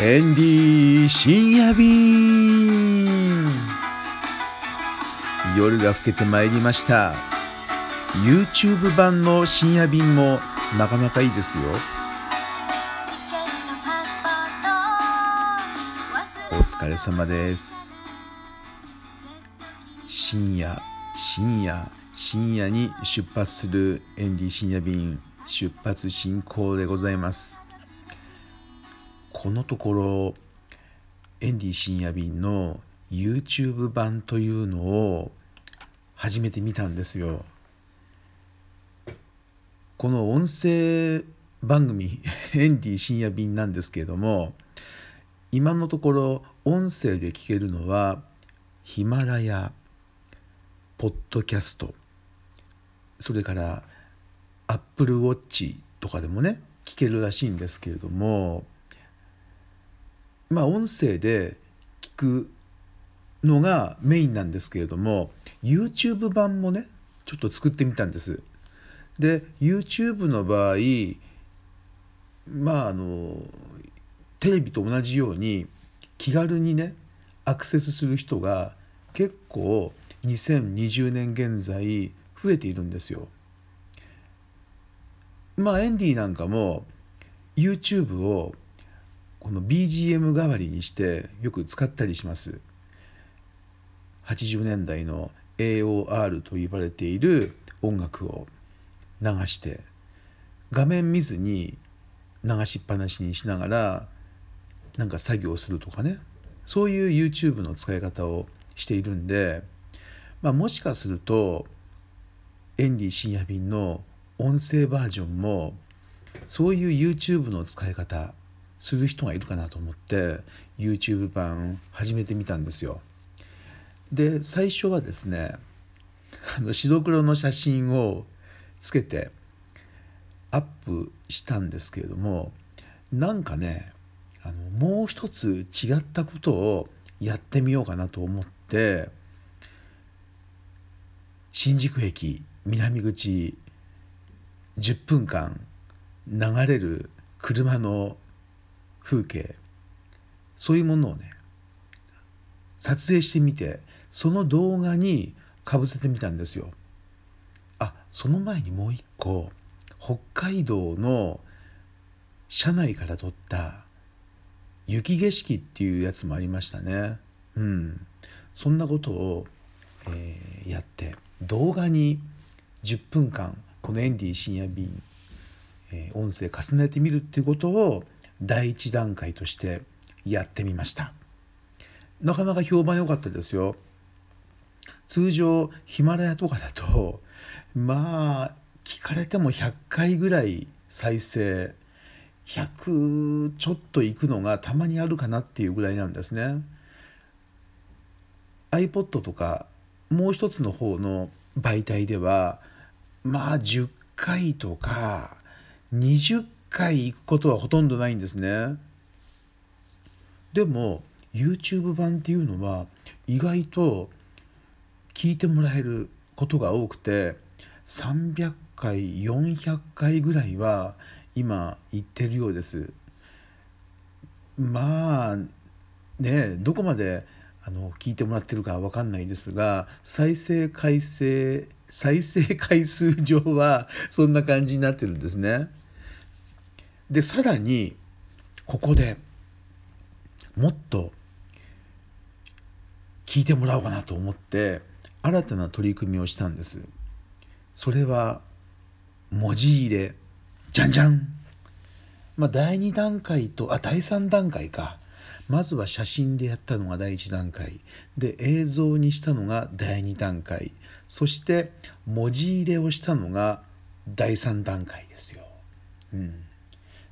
エンディ深夜便。夜が更けてまいりました。YouTube 版の深夜便もなかなかいいですよ。お疲れ様です。深夜深夜深夜に出発するエンディ深夜便出発進行でございます。このところエンディ深夜便の YouTube 版というのを初めて見たんですよ。この音声番組 エンディ深夜便なんですけれども今のところ音声で聞けるのはヒマラヤポッドキャストそれからアップルウォッチとかでもね聞けるらしいんですけれどもまあ音声で聞くのがメインなんですけれども YouTube 版もねちょっと作ってみたんです。で YouTube の場合まああのテレビと同じように気軽にねアクセスする人が結構2020年現在増えているんですよ。まあエンディなんかも YouTube をこの BGM 代わりにしてよく使ったりします。80年代の AOR と呼ばれている音楽を流して画面見ずに流しっぱなしにしながらなんか作業するとかねそういう YouTube の使い方をしているんで、まあ、もしかするとエンディ深夜便の音声バージョンもそういう YouTube の使い方する人がいるかなと思って YouTube 版始めてみたんですよ。で最初はですねあの白黒の写真をつけてアップしたんですけれどもなんかねあのもう一つ違ったことをやってみようかなと思って新宿駅南口10分間流れる車の風景そういうものをね撮影してみてその動画にかぶせてみたんですよ。あその前にもう一個北海道の車内から撮った雪景色っていうやつもありましたね。うん、そんなことを、えー、やって動画に10分間このエンディ深夜便、えー、音声重ねてみるっていうことを第一段階としてやってみました。なかなか評判良かったですよ。通常ヒマラヤとかだとまあ聞かれても100回ぐらい再生100ちょっといくのがたまにあるかなっていうぐらいなんですね。iPod とかもう一つの方の媒体ではまあ10回とか20回行くことはほとんどないんですね。でも YouTube 版っていうのは意外と聞いてもらえることが多くて300回400回ぐらいは今言ってるようです。まあねどこまであの聞いてもらってるか分かんないですが再生回数再生回数上はそんな感じになってるんですね。でさらにここでもっと聞いてもらおうかなと思って新たな取り組みをしたんです。それは文字入れじゃんじゃんまあ第2段階とあ第3段階か。まずは写真でやったのが第1段階。で映像にしたのが第2段階。そして文字入れをしたのが第3段階ですよ。うん、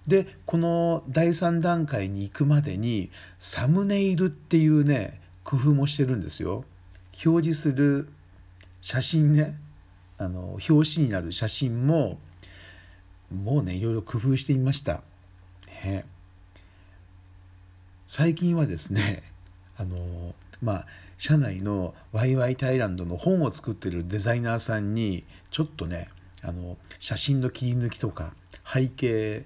でこの第3段階に行くまでにサムネイルっていうね工夫もしてるんですよ。表示する写真ねあの表紙になる写真ももうねいろいろ工夫してみました。ね、最近はですねあのまあ社内のワイワイタイランドの本を作ってるデザイナーさんにちょっとねあの写真の切り抜きとか背景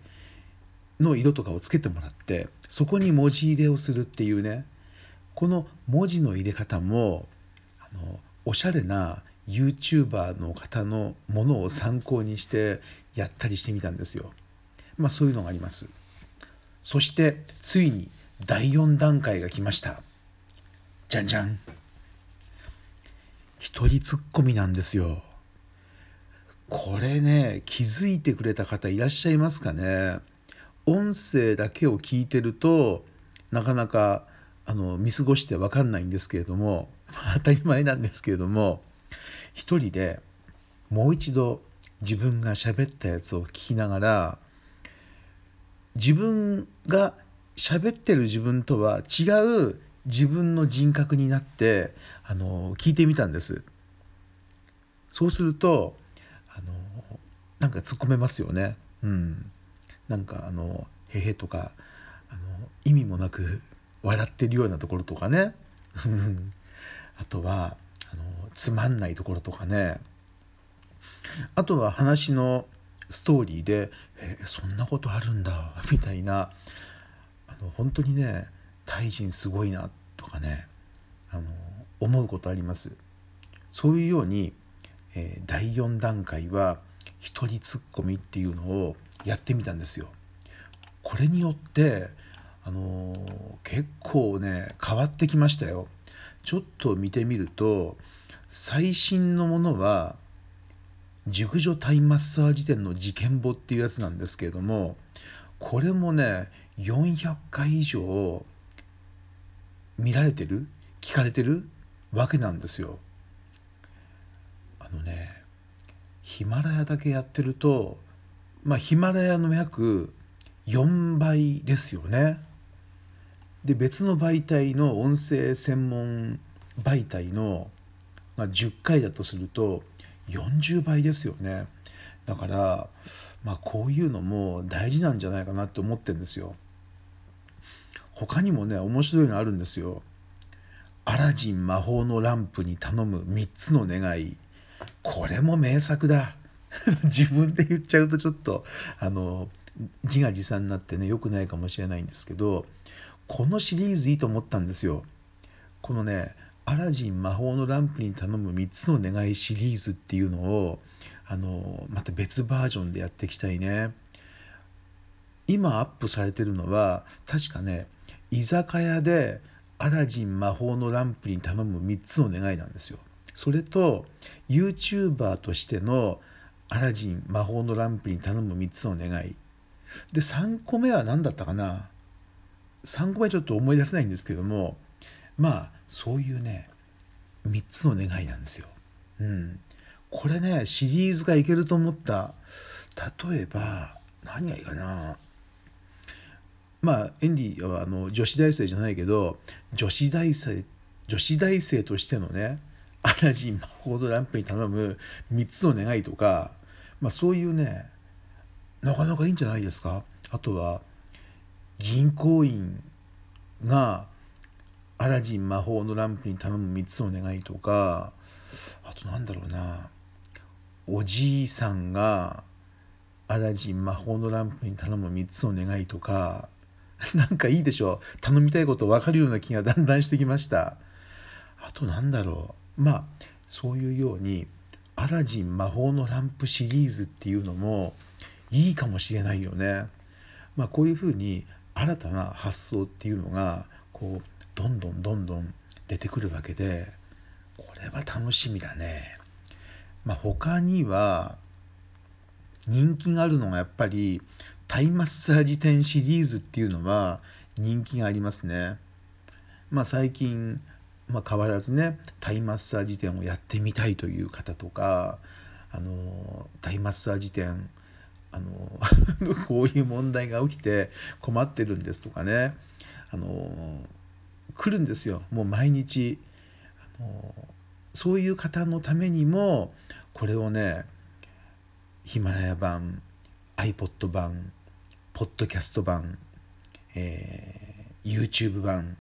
の色とかをつけてもらってそこに文字入れをするっていうねこの文字の入れ方もあのおしゃれな YouTuber の方のものを参考にしてやったりしてみたんですよ。まあそういうのがあります。そしてついに第4段階が来ました。じゃんじゃん。一人ツッコミなんですよ。これね気づいてくれた方いらっしゃいますかね？音声だけを聞いてるとなかなかあの見過ごして分かんないんですけれども 当たり前なんですけれども一人でもう一度自分が喋ったやつを聞きながら自分が喋ってる自分とは違う自分の人格になってあの聞いてみたんです。そうするとあのなんか突っ込めますよね。うん、なんかあの「へへ」とかあの意味もなく笑ってるようなところとかね。あとはあのつまんないところとかね。あとは話のストーリーで「えそんなことあるんだ」みたいな。あの本当にねタイ人すごいなとかね。あの思うことあります。そういうように、えー、第4段階は一人ツッコミっていうのをやってみたんですよ。これによってあの、結構ね変わってきましたよ。ちょっと見てみると最新のものは熟女タイマッサージ店の事件簿っていうやつなんですけれどもこれもね400回以上見られてる？聞かれてる？わけなんですよ。あのねヒマラヤだけやってるとまあヒマラヤの約4倍ですよね。で別の媒体の音声専門媒体の、まあ、10回だとすると40倍ですよね。だからまあこういうのも大事なんじゃないかなって思ってるんですよ。他にもね面白いのあるんですよ。アラジン魔法のランプに頼む3つの願い。これも名作だ 自分で言っちゃうとちょっとあの自画自賛になってね良くないかもしれないんですけどこのシリーズいいと思ったんですよ。このねアラジン魔法のランプに頼む3つの願いシリーズっていうのをあのまた別バージョンでやっていきたいね。今アップされてるのは確かね居酒屋でアラジン魔法のランプに頼む3つの願いなんですよ。それと YouTuber としてのアラジン魔法のランプに頼む3つの願い。で3個目は何だったかな3個目ちょっと思い出せないんですけどもまあそういうね3つの願いなんですよ。うん、これねシリーズがいけると思った例えば何がいいかなまあエンディはあの女子大生じゃないけど女子大生女子大生としてのねアラジン魔法のランプに頼む3つの願いとか、まあ、そういうねなかなかいいんじゃないですか？あとは銀行員がアラジン魔法のランプに頼む3つの願いとかあとなんだろうなおじいさんがアラジン魔法のランプに頼む3つの願いとか なんかいいでしょ？頼みたいこと分かるような気がだんだんしてきました。あとなんだろう？まあそういうようにアラジン魔法のランプシリーズっていうのもいいかもしれないよねまあこういうふうに新たな発想っていうのがこうどんどんどんどん出てくるわけでこれは楽しみだね。まあ、他には人気があるのがやっぱりタイマッサージ店シリーズっていうのは人気がありますね。まあ、最近、まあ、変わらずねタイマッサージ店をやってみたいという方とかあのタイマッサージ店あの こういう問題が起きて困ってるんですとかねあの来るんですよ。もう毎日あのそういう方のためにもこれをねヒマラヤ版 iPod 版ポッドキャスト版、えー、YouTube 版